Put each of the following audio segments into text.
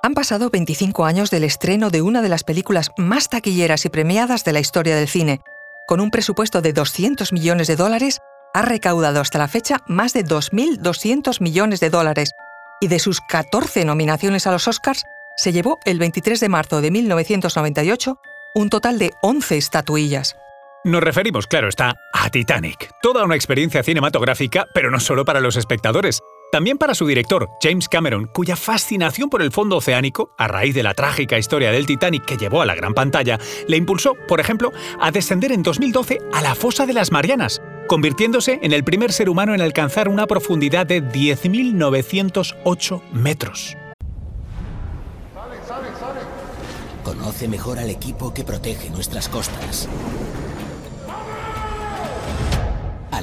Han pasado 25 años del estreno de una de las películas más taquilleras y premiadas de la historia del cine. Con un presupuesto de 200 millones de dólares, ha recaudado hasta la fecha más de 2.200 millones de dólares y de sus 14 nominaciones a los Oscars, se llevó el 23 de marzo de 1998 un total de 11 estatuillas. Nos referimos, claro está, a Titanic. Toda una experiencia cinematográfica, pero no solo para los espectadores. También para su director, James Cameron, cuya fascinación por el fondo oceánico, a raíz de la trágica historia del Titanic que llevó a la gran pantalla, le impulsó, por ejemplo, a descender en 2012 a la fosa de las Marianas, convirtiéndose en el primer ser humano en alcanzar una profundidad de 10.908 metros. Conoce mejor al equipo que protege nuestras costas.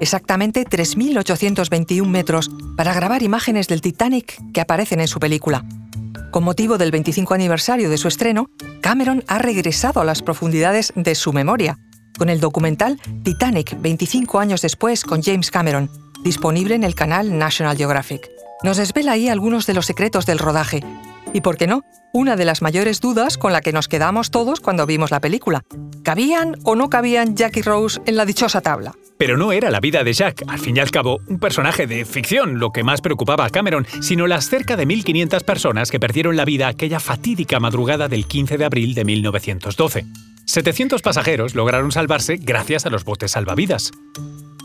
exactamente 3.821 metros, para grabar imágenes del Titanic que aparecen en su película. Con motivo del 25 aniversario de su estreno, Cameron ha regresado a las profundidades de su memoria, con el documental Titanic 25 años después con James Cameron, disponible en el canal National Geographic. Nos desvela ahí algunos de los secretos del rodaje. Y, por qué no, una de las mayores dudas con la que nos quedamos todos cuando vimos la película. ¿Cabían o no cabían Jack y Rose en la dichosa tabla? Pero no era la vida de Jack, al fin y al cabo, un personaje de ficción, lo que más preocupaba a Cameron, sino las cerca de 1.500 personas que perdieron la vida aquella fatídica madrugada del 15 de abril de 1912. 700 pasajeros lograron salvarse gracias a los botes salvavidas.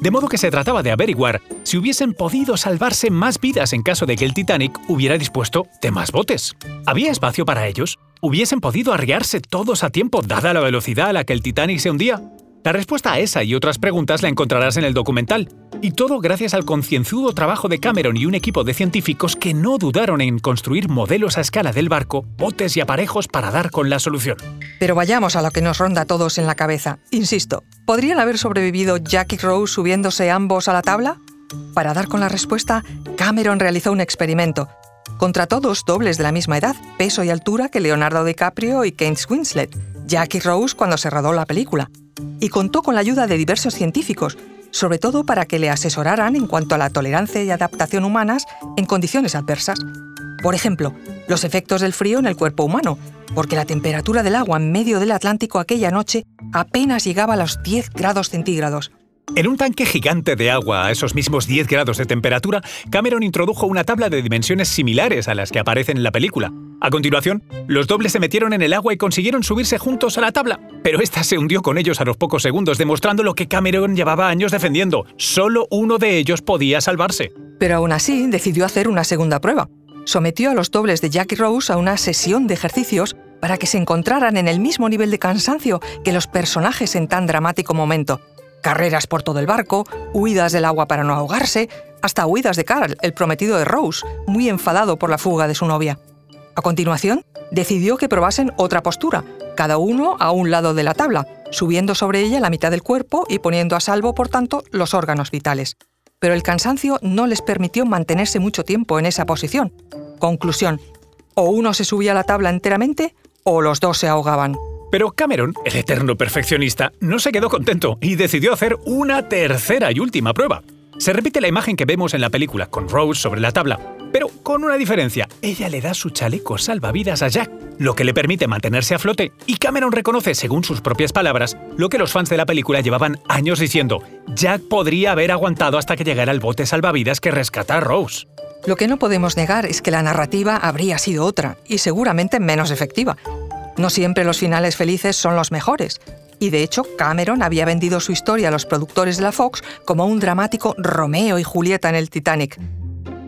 De modo que se trataba de averiguar si hubiesen podido salvarse más vidas en caso de que el Titanic hubiera dispuesto de más botes. ¿Había espacio para ellos? ¿Hubiesen podido arriarse todos a tiempo dada la velocidad a la que el Titanic se hundía? La respuesta a esa y otras preguntas la encontrarás en el documental, y todo gracias al concienzudo trabajo de Cameron y un equipo de científicos que no dudaron en construir modelos a escala del barco, botes y aparejos para dar con la solución. Pero vayamos a lo que nos ronda a todos en la cabeza. Insisto, ¿podrían haber sobrevivido Jack y Rose subiéndose ambos a la tabla? Para dar con la respuesta, Cameron realizó un experimento. Contra todos dobles de la misma edad, peso y altura que Leonardo DiCaprio y Kate Winslet, Jack y Rose cuando se rodó la película y contó con la ayuda de diversos científicos, sobre todo para que le asesoraran en cuanto a la tolerancia y adaptación humanas en condiciones adversas. Por ejemplo, los efectos del frío en el cuerpo humano, porque la temperatura del agua en medio del Atlántico aquella noche apenas llegaba a los 10 grados centígrados. En un tanque gigante de agua a esos mismos 10 grados de temperatura, Cameron introdujo una tabla de dimensiones similares a las que aparecen en la película. A continuación, los dobles se metieron en el agua y consiguieron subirse juntos a la tabla, pero esta se hundió con ellos a los pocos segundos, demostrando lo que Cameron llevaba años defendiendo. Solo uno de ellos podía salvarse. Pero aún así, decidió hacer una segunda prueba. Sometió a los dobles de Jackie Rose a una sesión de ejercicios para que se encontraran en el mismo nivel de cansancio que los personajes en tan dramático momento carreras por todo el barco, huidas del agua para no ahogarse, hasta huidas de Carl, el prometido de Rose, muy enfadado por la fuga de su novia. A continuación, decidió que probasen otra postura, cada uno a un lado de la tabla, subiendo sobre ella la mitad del cuerpo y poniendo a salvo, por tanto, los órganos vitales. Pero el cansancio no les permitió mantenerse mucho tiempo en esa posición. Conclusión, o uno se subía a la tabla enteramente o los dos se ahogaban. Pero Cameron, el eterno perfeccionista, no se quedó contento y decidió hacer una tercera y última prueba. Se repite la imagen que vemos en la película, con Rose sobre la tabla, pero con una diferencia. Ella le da su chaleco salvavidas a Jack, lo que le permite mantenerse a flote, y Cameron reconoce, según sus propias palabras, lo que los fans de la película llevaban años diciendo. Jack podría haber aguantado hasta que llegara el bote salvavidas que rescata a Rose. Lo que no podemos negar es que la narrativa habría sido otra, y seguramente menos efectiva. No siempre los finales felices son los mejores. Y de hecho, Cameron había vendido su historia a los productores de la Fox como un dramático Romeo y Julieta en el Titanic.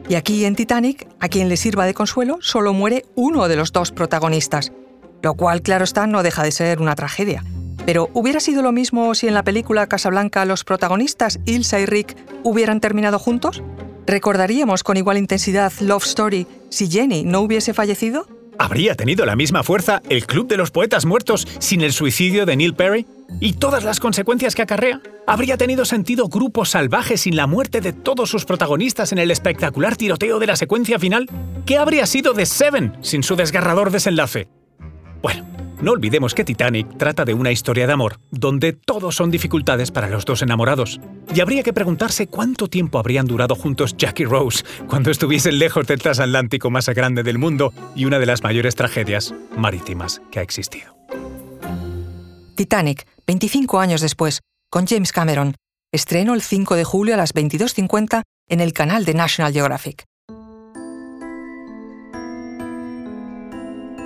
Y aquí en Titanic, a quien le sirva de consuelo, solo muere uno de los dos protagonistas. Lo cual, claro está, no deja de ser una tragedia. Pero ¿hubiera sido lo mismo si en la película Casablanca los protagonistas, Ilsa y Rick, hubieran terminado juntos? ¿Recordaríamos con igual intensidad Love Story si Jenny no hubiese fallecido? ¿Habría tenido la misma fuerza el Club de los Poetas Muertos sin el suicidio de Neil Perry? ¿Y todas las consecuencias que acarrea? ¿Habría tenido sentido Grupo Salvaje sin la muerte de todos sus protagonistas en el espectacular tiroteo de la secuencia final? ¿Qué habría sido de Seven sin su desgarrador desenlace? Bueno, no olvidemos que Titanic trata de una historia de amor, donde todo son dificultades para los dos enamorados. Y habría que preguntarse cuánto tiempo habrían durado juntos Jack y Rose cuando estuviesen lejos del transatlántico más grande del mundo y una de las mayores tragedias marítimas que ha existido. Titanic, 25 años después, con James Cameron, estreno el 5 de julio a las 22.50 en el canal de National Geographic.